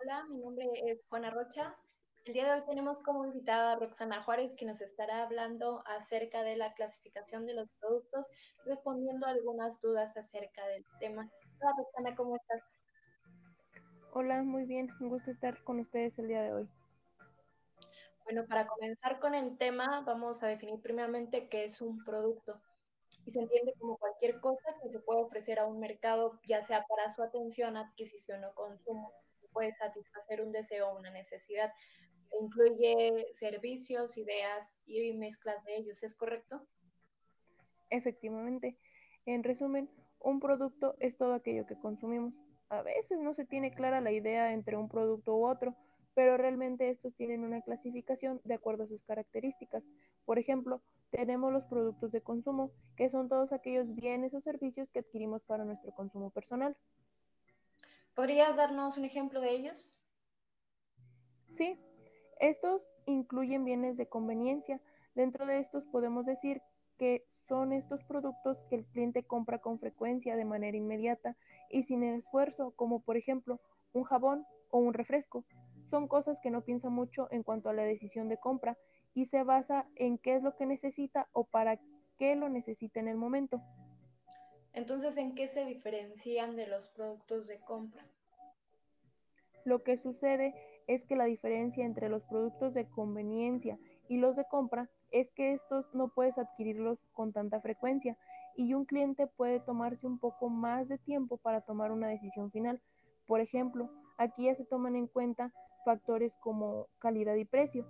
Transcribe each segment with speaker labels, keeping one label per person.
Speaker 1: Hola, mi nombre es Juana Rocha. El día de hoy tenemos como invitada a Roxana Juárez, que nos estará hablando acerca de la clasificación de los productos, respondiendo a algunas dudas acerca del tema. Hola, Roxana, ¿cómo estás?
Speaker 2: Hola, muy bien. Un gusto estar con ustedes el día de hoy.
Speaker 1: Bueno, para comenzar con el tema, vamos a definir primeramente qué es un producto. Y se entiende como cualquier cosa que se puede ofrecer a un mercado, ya sea para su atención, adquisición o consumo puede satisfacer un deseo o una necesidad. Incluye servicios, ideas y mezclas de ellos, ¿es correcto?
Speaker 2: Efectivamente. En resumen, un producto es todo aquello que consumimos. A veces no se tiene clara la idea entre un producto u otro, pero realmente estos tienen una clasificación de acuerdo a sus características. Por ejemplo, tenemos los productos de consumo, que son todos aquellos bienes o servicios que adquirimos para nuestro consumo personal.
Speaker 1: ¿Podrías darnos un ejemplo de ellos?
Speaker 2: Sí, estos incluyen bienes de conveniencia. Dentro de estos podemos decir que son estos productos que el cliente compra con frecuencia de manera inmediata y sin esfuerzo, como por ejemplo un jabón o un refresco. Son cosas que no piensa mucho en cuanto a la decisión de compra y se basa en qué es lo que necesita o para qué lo necesita en el momento.
Speaker 1: Entonces, ¿en qué se diferencian de los productos de compra?
Speaker 2: Lo que sucede es que la diferencia entre los productos de conveniencia y los de compra es que estos no puedes adquirirlos con tanta frecuencia y un cliente puede tomarse un poco más de tiempo para tomar una decisión final. Por ejemplo, aquí ya se toman en cuenta factores como calidad y precio.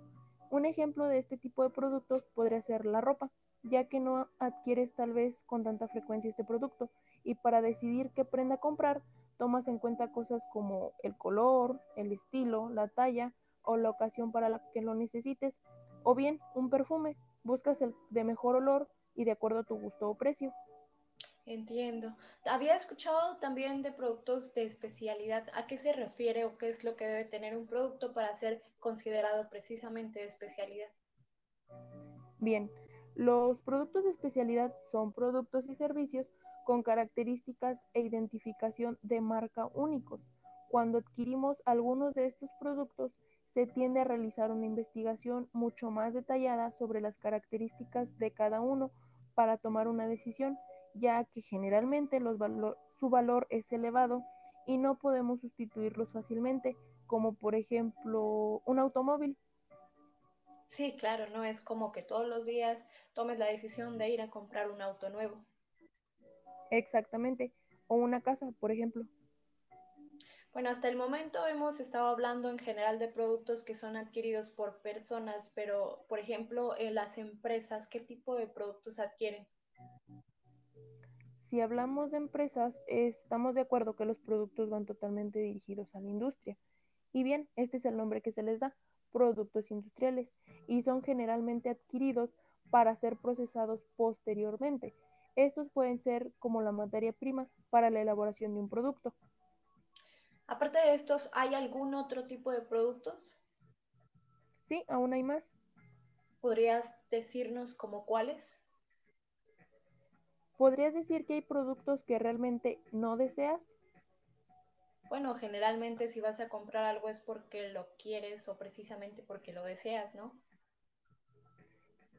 Speaker 2: Un ejemplo de este tipo de productos podría ser la ropa ya que no adquieres tal vez con tanta frecuencia este producto y para decidir qué prenda comprar tomas en cuenta cosas como el color, el estilo, la talla o la ocasión para la que lo necesites o bien un perfume, buscas el de mejor olor y de acuerdo a tu gusto o precio.
Speaker 1: Entiendo. Había escuchado también de productos de especialidad. ¿A qué se refiere o qué es lo que debe tener un producto para ser considerado precisamente de especialidad?
Speaker 2: Bien, los productos de especialidad son productos y servicios con características e identificación de marca únicos. Cuando adquirimos algunos de estos productos, se tiende a realizar una investigación mucho más detallada sobre las características de cada uno para tomar una decisión, ya que generalmente su valor es elevado y no podemos sustituirlos fácilmente, como por ejemplo un automóvil.
Speaker 1: Sí, claro, no es como que todos los días tomes la decisión de ir a comprar un auto nuevo.
Speaker 2: Exactamente, o una casa, por ejemplo.
Speaker 1: Bueno, hasta el momento hemos estado hablando en general de productos que son adquiridos por personas, pero por ejemplo, en las empresas, ¿qué tipo de productos adquieren?
Speaker 2: Si hablamos de empresas, estamos de acuerdo que los productos van totalmente dirigidos a la industria. Y bien, este es el nombre que se les da, productos industriales, y son generalmente adquiridos para ser procesados posteriormente. Estos pueden ser como la materia prima para la elaboración de un producto.
Speaker 1: Aparte de estos, ¿hay algún otro tipo de productos?
Speaker 2: Sí, aún hay más.
Speaker 1: ¿Podrías decirnos como cuáles?
Speaker 2: ¿Podrías decir que hay productos que realmente no deseas?
Speaker 1: Bueno, generalmente si vas a comprar algo es porque lo quieres o precisamente porque lo deseas, ¿no?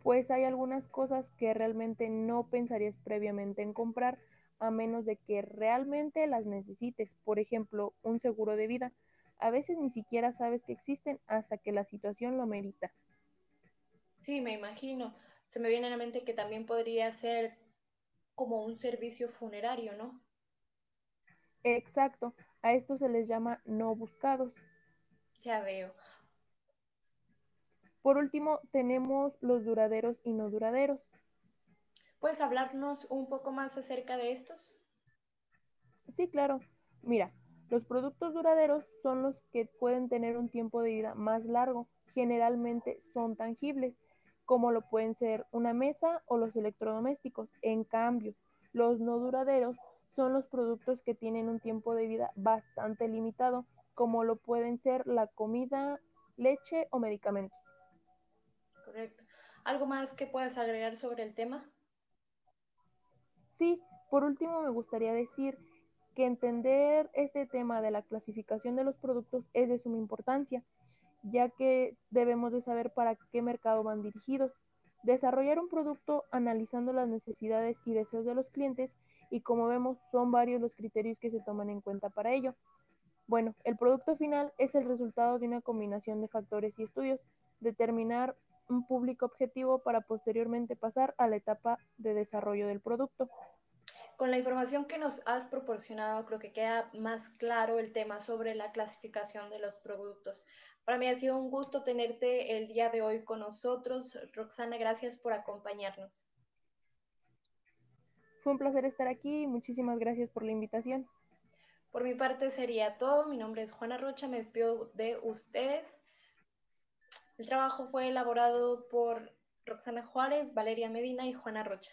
Speaker 2: Pues hay algunas cosas que realmente no pensarías previamente en comprar a menos de que realmente las necesites. Por ejemplo, un seguro de vida. A veces ni siquiera sabes que existen hasta que la situación lo merita.
Speaker 1: Sí, me imagino. Se me viene a la mente que también podría ser como un servicio funerario, ¿no?
Speaker 2: Exacto, a esto se les llama no buscados.
Speaker 1: Ya veo.
Speaker 2: Por último, tenemos los duraderos y no duraderos.
Speaker 1: ¿Puedes hablarnos un poco más acerca de estos?
Speaker 2: Sí, claro. Mira, los productos duraderos son los que pueden tener un tiempo de vida más largo. Generalmente son tangibles, como lo pueden ser una mesa o los electrodomésticos. En cambio, los no duraderos son los productos que tienen un tiempo de vida bastante limitado, como lo pueden ser la comida, leche o medicamentos.
Speaker 1: Correcto. ¿Algo más que puedas agregar sobre el tema?
Speaker 2: Sí, por último me gustaría decir que entender este tema de la clasificación de los productos es de suma importancia, ya que debemos de saber para qué mercado van dirigidos. Desarrollar un producto analizando las necesidades y deseos de los clientes y como vemos son varios los criterios que se toman en cuenta para ello. Bueno, el producto final es el resultado de una combinación de factores y estudios, determinar un público objetivo para posteriormente pasar a la etapa de desarrollo del producto.
Speaker 1: Con la información que nos has proporcionado, creo que queda más claro el tema sobre la clasificación de los productos. Para mí ha sido un gusto tenerte el día de hoy con nosotros. Roxana, gracias por acompañarnos.
Speaker 2: Fue un placer estar aquí y muchísimas gracias por la invitación.
Speaker 1: Por mi parte sería todo. Mi nombre es Juana Rocha, me despido de ustedes. El trabajo fue elaborado por Roxana Juárez, Valeria Medina y Juana Rocha.